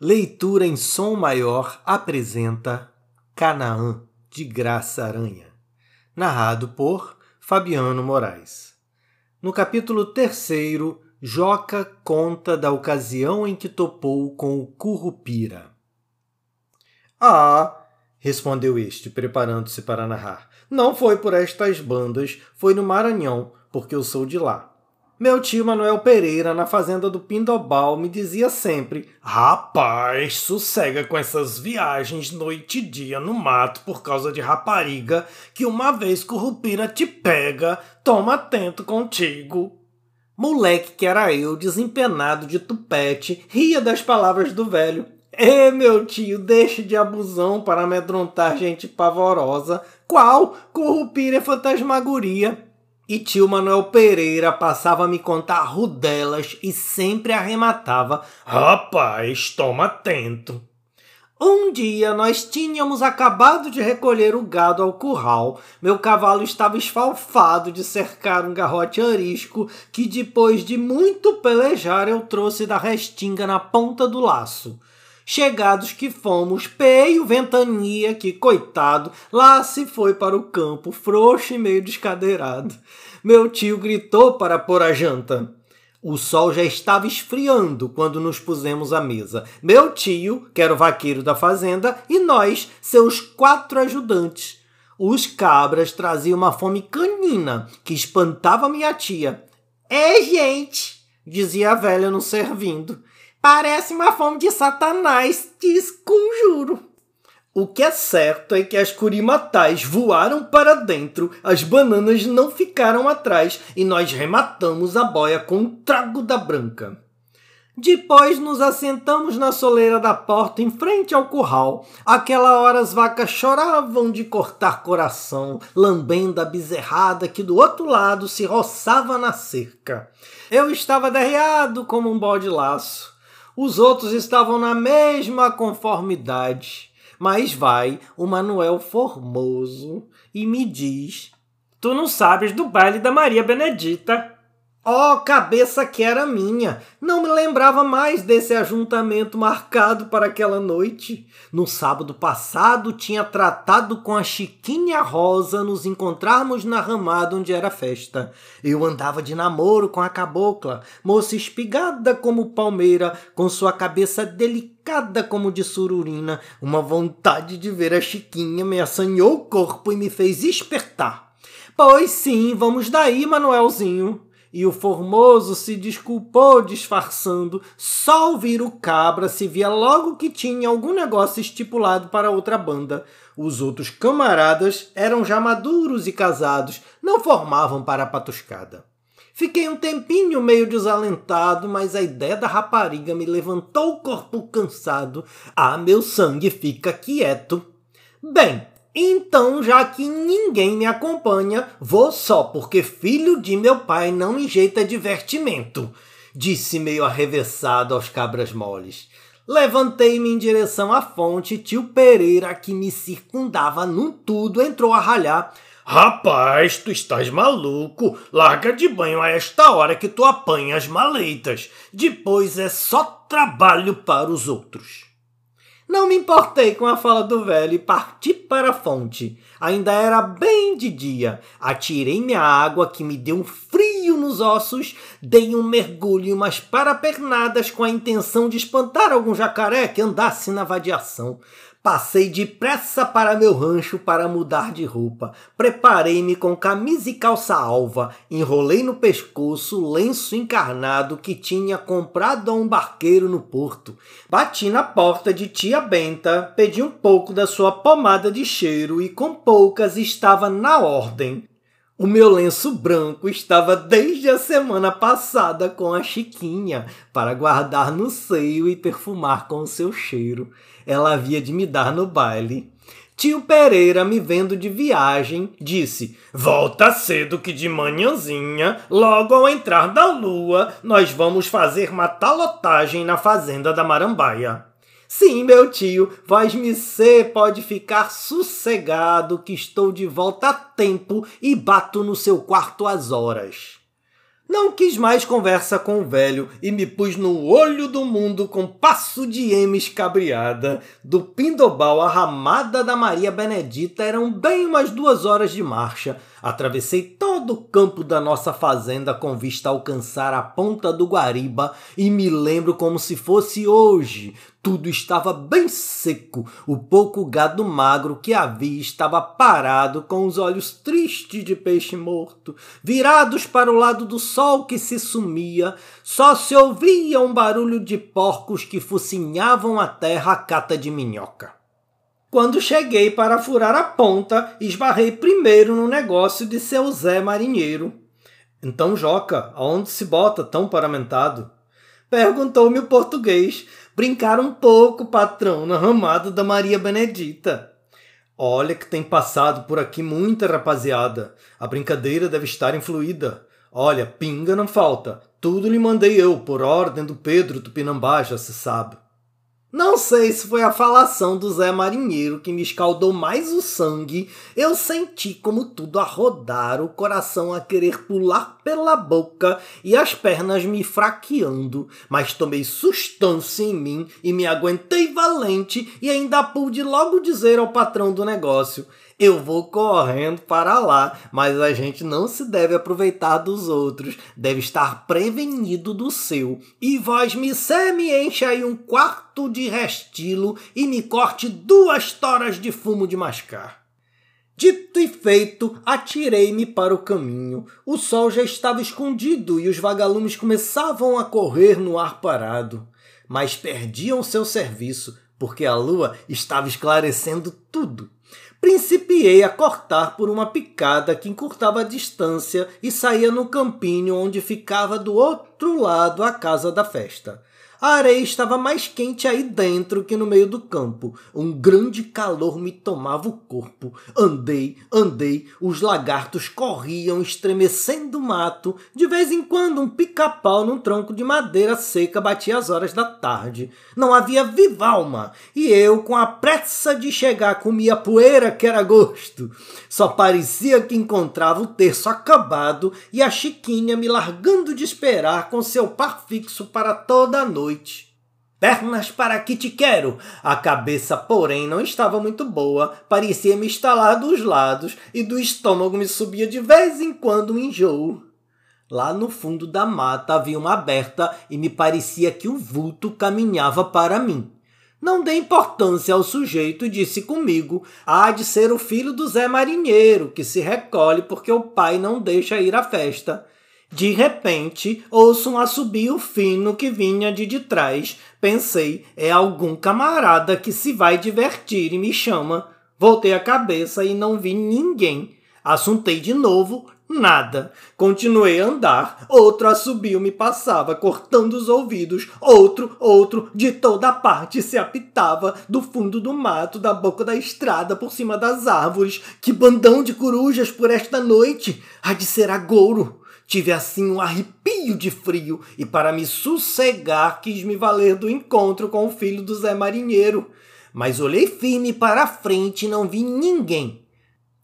Leitura em som maior apresenta Canaã de Graça Aranha, narrado por Fabiano Moraes. No capítulo terceiro, Joca conta da ocasião em que topou com o Currupira. Ah, respondeu este, preparando-se para narrar. Não foi por estas bandas, foi no Maranhão, porque eu sou de lá. Meu tio Manuel Pereira, na fazenda do Pindobal, me dizia sempre: Rapaz, sossega com essas viagens noite e dia no mato por causa de rapariga, que uma vez Currupira te pega, toma atento contigo. Moleque que era eu, desempenado de tupete, ria das palavras do velho. Ê, meu tio, deixe de abusão para amedrontar gente pavorosa. Qual? Currupira é fantasmagoria. E tio Manuel Pereira passava a me contar rudelas e sempre arrematava: Rapaz, toma atento. Um dia nós tínhamos acabado de recolher o gado ao curral. Meu cavalo estava esfalfado de cercar um garrote arisco que, depois de muito pelejar, eu trouxe da restinga na ponta do laço. Chegados que fomos, peio ventania que, coitado, lá se foi para o campo, frouxo e meio descadeirado. Meu tio gritou para pôr a janta. O sol já estava esfriando quando nos pusemos à mesa. Meu tio, que era o vaqueiro da fazenda, e nós, seus quatro ajudantes. Os cabras traziam uma fome canina que espantava minha tia. É, gente, dizia a velha nos servindo. Parece uma fome de Satanás, te conjuro. O que é certo é que as curimatais voaram para dentro, as bananas não ficaram atrás e nós rematamos a boia com um trago da branca. Depois nos assentamos na soleira da porta em frente ao curral. Aquela hora as vacas choravam de cortar coração, lambendo a bezerrada que do outro lado se roçava na cerca. Eu estava derreado como um bode laço. Os outros estavam na mesma conformidade. Mas vai o Manuel Formoso e me diz: Tu não sabes do baile da Maria Benedita. Oh, cabeça que era minha! Não me lembrava mais desse ajuntamento marcado para aquela noite. No sábado passado tinha tratado com a Chiquinha Rosa nos encontrarmos na ramada onde era festa. Eu andava de namoro com a cabocla, moça espigada como palmeira, com sua cabeça delicada como de sururina. Uma vontade de ver a Chiquinha me assanhou o corpo e me fez espertar. Pois sim, vamos daí, Manuelzinho e o Formoso se desculpou disfarçando. Só ouvir o cabra se via logo que tinha algum negócio estipulado para outra banda. Os outros camaradas eram já maduros e casados, não formavam para a patuscada. Fiquei um tempinho meio desalentado, mas a ideia da rapariga me levantou o corpo cansado. Ah, meu sangue fica quieto. Bem, então, já que ninguém me acompanha, vou só, porque filho de meu pai não enjeita divertimento, disse meio arrevessado aos cabras moles. Levantei-me em direção à fonte, tio Pereira, que me circundava num tudo, entrou a ralhar. Rapaz, tu estás maluco. Larga de banho a esta hora que tu apanha as maleitas. Depois é só trabalho para os outros. Não me importei com a fala do velho e parti para a fonte. Ainda era bem de dia. Atirei minha água que me deu um frio nos ossos, dei um mergulho e umas parapernadas com a intenção de espantar algum jacaré que andasse na vadiação. Passei depressa para meu rancho para mudar de roupa. Preparei-me com camisa e calça alva. Enrolei no pescoço o lenço encarnado que tinha comprado a um barqueiro no porto. Bati na porta de tia Benta, pedi um pouco da sua pomada de cheiro e com poucas estava na ordem. O meu lenço branco estava desde a semana passada com a Chiquinha para guardar no seio e perfumar com o seu cheiro. Ela havia de me dar no baile. Tio Pereira, me vendo de viagem, disse: Volta cedo que de manhãzinha, logo ao entrar da lua, nós vamos fazer uma talotagem na fazenda da Marambaia. Sim, meu tio, voz-me ser pode ficar sossegado que estou de volta a tempo e bato no seu quarto às horas. Não quis mais conversa com o velho e me pus no olho do mundo com passo de ema escabriada. Do Pindobal à ramada da Maria Benedita eram bem umas duas horas de marcha. Atravessei todo o campo da nossa fazenda com vista a alcançar a ponta do Guariba e me lembro como se fosse hoje. Tudo estava bem seco. O pouco gado magro que havia estava parado, com os olhos tristes de peixe morto, virados para o lado do sol que se sumia. Só se ouvia um barulho de porcos que focinhavam a terra a cata de minhoca. Quando cheguei para furar a ponta, esbarrei primeiro no negócio de seu Zé Marinheiro. Então, Joca, aonde se bota tão paramentado? Perguntou-me o português. Brincar um pouco, patrão, na ramada da Maria Benedita. Olha que tem passado por aqui muita rapaziada. A brincadeira deve estar influída. Olha, pinga não falta. Tudo lhe mandei eu, por ordem do Pedro Tupinambá, já se sabe. Não sei se foi a falação do Zé Marinheiro que me escaldou mais o sangue. Eu senti como tudo a rodar, o coração a querer pular pela boca e as pernas me fraqueando. Mas tomei sustância em mim e me aguentei valente e ainda pude logo dizer ao patrão do negócio: eu vou correndo para lá, mas a gente não se deve aproveitar dos outros, deve estar prevenido do seu. E vós me se me enche aí um quarto de restilo e me corte duas toras de fumo de mascar. Dito e feito, atirei-me para o caminho. O sol já estava escondido e os vagalumes começavam a correr no ar parado. Mas perdiam seu serviço, porque a lua estava esclarecendo tudo principiei a cortar por uma picada que encurtava a distância e saía no campinho onde ficava do outro lado a casa da festa. A areia estava mais quente aí dentro que no meio do campo. Um grande calor me tomava o corpo. Andei, andei, os lagartos corriam estremecendo o mato. De vez em quando, um pica-pau num tronco de madeira seca batia as horas da tarde. Não havia viva alma, e eu, com a pressa de chegar, comia poeira que era gosto. Só parecia que encontrava o terço acabado e a Chiquinha me largando de esperar com seu par fixo para toda a noite noite. Pernas para que te quero! A cabeça, porém, não estava muito boa, parecia me estalar dos lados e do estômago me subia de vez em quando um enjoo. Lá no fundo da mata havia uma aberta e me parecia que o vulto caminhava para mim. Não dei importância ao sujeito disse comigo: há de ser o filho do Zé Marinheiro, que se recolhe porque o pai não deixa ir à festa. De repente, ouço um assobio fino que vinha de de trás. Pensei, é algum camarada que se vai divertir e me chama. Voltei a cabeça e não vi ninguém. Assuntei de novo, nada. Continuei a andar. Outro assobio me passava, cortando os ouvidos. Outro, outro, de toda parte se apitava, do fundo do mato, da boca da estrada, por cima das árvores. Que bandão de corujas por esta noite! Há de ser agouro! Tive assim um arrepio de frio e, para me sossegar, quis me valer do encontro com o filho do Zé Marinheiro. Mas olhei firme para a frente e não vi ninguém.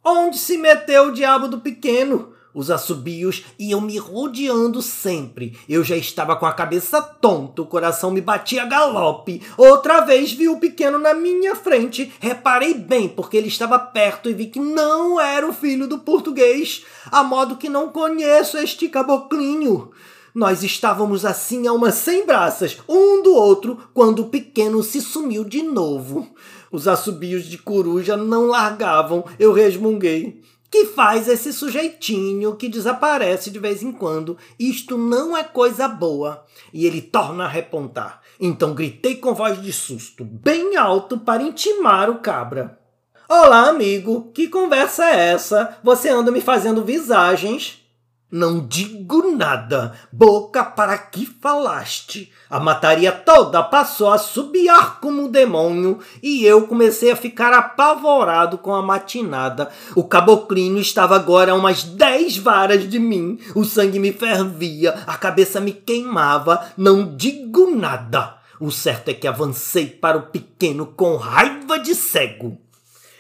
Onde se meteu o diabo do pequeno? Os assobios iam me rodeando sempre. Eu já estava com a cabeça tonta, o coração me batia a galope. Outra vez vi o pequeno na minha frente. Reparei bem, porque ele estava perto e vi que não era o filho do português, a modo que não conheço este caboclinho. Nós estávamos assim a umas cem braças, um do outro, quando o pequeno se sumiu de novo. Os assobios de coruja não largavam, eu resmunguei que faz esse sujeitinho que desaparece de vez em quando. Isto não é coisa boa. E ele torna a repontar. Então gritei com voz de susto, bem alto, para intimar o cabra. Olá, amigo, que conversa é essa? Você anda me fazendo visagens. Não digo nada, boca para que falaste. A mataria toda passou a subiar como um demônio e eu comecei a ficar apavorado com a matinada. O caboclinho estava agora a umas dez varas de mim, o sangue me fervia, a cabeça me queimava. Não digo nada. O certo é que avancei para o pequeno com raiva de cego.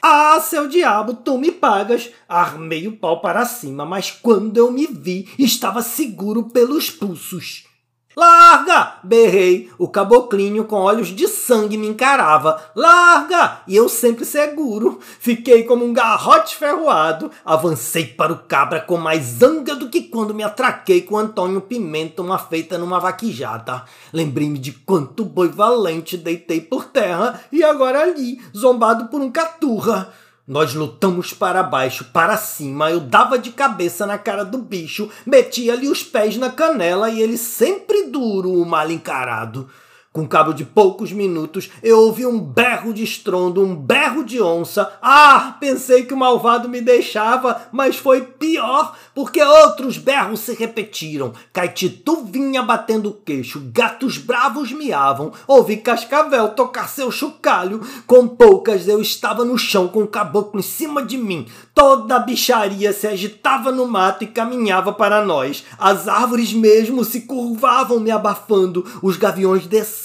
Ah, seu diabo, tu me pagas! Armei o pau para cima, mas quando eu me vi, estava seguro pelos pulsos. Larga! Berrei. O caboclinho com olhos de sangue me encarava. Larga! E eu sempre seguro. Fiquei como um garrote ferroado. Avancei para o cabra com mais zanga do que quando me atraquei com Antônio Pimenta, uma feita numa vaquejada. Lembrei-me de quanto boi valente deitei por terra e agora ali, zombado por um caturra. Nós lutamos para baixo, para cima. Eu dava de cabeça na cara do bicho, metia-lhe os pés na canela e ele sempre duro, o mal encarado. Com cabo de poucos minutos, eu ouvi um berro de estrondo, um berro de onça. Ah, pensei que o malvado me deixava, mas foi pior, porque outros berros se repetiram. Caetitu vinha batendo o queixo, gatos bravos miavam, ouvi Cascavel tocar seu chocalho. Com poucas eu estava no chão com o caboclo em cima de mim. Toda a bicharia se agitava no mato e caminhava para nós. As árvores mesmo se curvavam me abafando, os gaviões desciam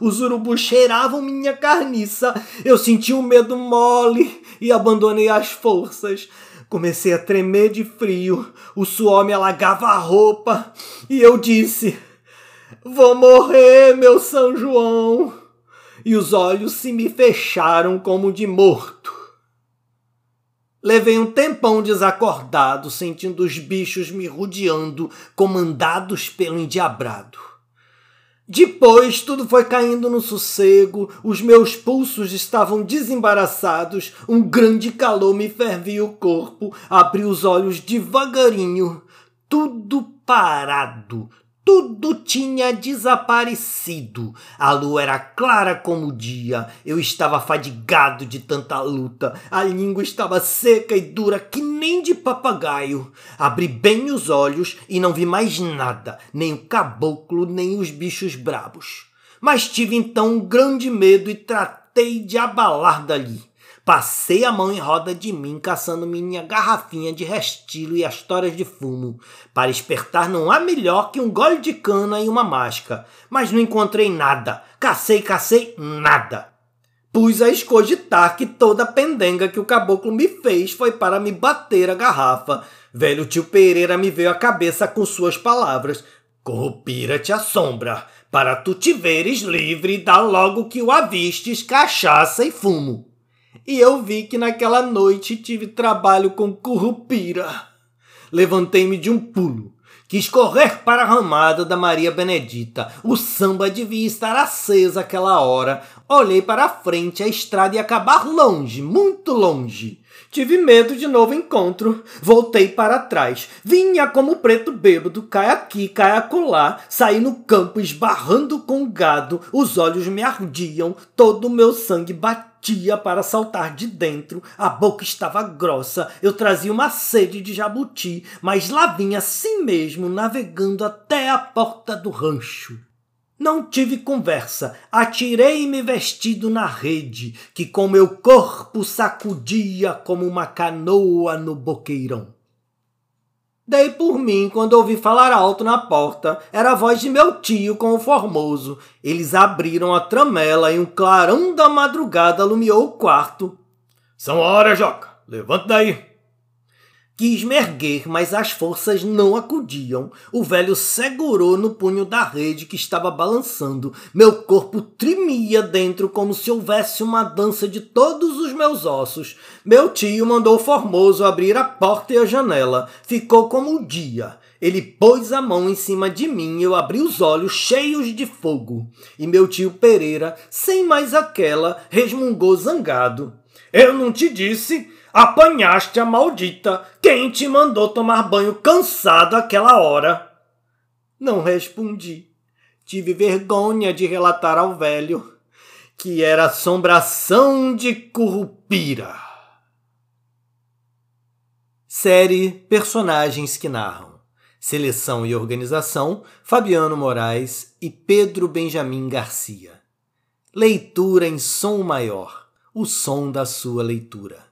os urubus cheiravam minha carniça. Eu senti um medo mole e abandonei as forças. Comecei a tremer de frio, o suor me alagava a roupa e eu disse: Vou morrer, meu São João! E os olhos se me fecharam como de morto. Levei um tempão desacordado, sentindo os bichos me rodeando, comandados pelo endiabrado. Depois tudo foi caindo no sossego, os meus pulsos estavam desembaraçados, um grande calor me fervia o corpo, abri os olhos devagarinho, tudo parado, tudo tinha desaparecido. A lua era clara como o dia. Eu estava fadigado de tanta luta. A língua estava seca e dura que nem de papagaio. Abri bem os olhos e não vi mais nada, nem o caboclo, nem os bichos brabos. Mas tive então um grande medo e tratei de abalar dali. Passei a mão em roda de mim, caçando minha garrafinha de restilo e as toras de fumo. Para espertar não há melhor que um gole de cana e uma máscara. Mas não encontrei nada. Cacei, cacei, nada. Pus a escogitar que toda a pendenga que o caboclo me fez foi para me bater a garrafa. Velho tio Pereira me veio à cabeça com suas palavras. Corrupira te assombra, para tu te veres livre, dá logo que o avistes cachaça e fumo e eu vi que naquela noite tive trabalho com currupira. Levantei-me de um pulo. Quis correr para a ramada da Maria Benedita. O samba devia estar aceso aquela hora. Olhei para frente, a estrada ia acabar longe, muito longe. Tive medo de novo encontro. Voltei para trás. Vinha como preto bêbado, cai aqui, cai acolá. Saí no campo esbarrando com gado. Os olhos me ardiam, todo o meu sangue batia para saltar de dentro, a boca estava grossa, eu trazia uma sede de jabuti, mas lá vinha assim mesmo, navegando até a porta do rancho. Não tive conversa, atirei-me vestido na rede, que com meu corpo sacudia como uma canoa no boqueirão. Dei por mim quando ouvi falar alto na porta. Era a voz de meu tio com o formoso. Eles abriram a tramela e um clarão da madrugada alumiou o quarto. São horas, Joca. Levanta daí. Quis me erguer, mas as forças não acudiam. O velho segurou no punho da rede que estava balançando. Meu corpo tremia dentro como se houvesse uma dança de todos os meus ossos. Meu tio mandou Formoso abrir a porta e a janela. Ficou como o dia. Ele pôs a mão em cima de mim e eu abri os olhos cheios de fogo. E meu tio Pereira, sem mais aquela, resmungou zangado. Eu não te disse Apanhaste a maldita. Quem te mandou tomar banho cansado aquela hora? Não respondi. Tive vergonha de relatar ao velho que era assombração de Curupira. Série Personagens que Narram. Seleção e organização: Fabiano Moraes e Pedro Benjamin Garcia. Leitura em som maior o som da sua leitura.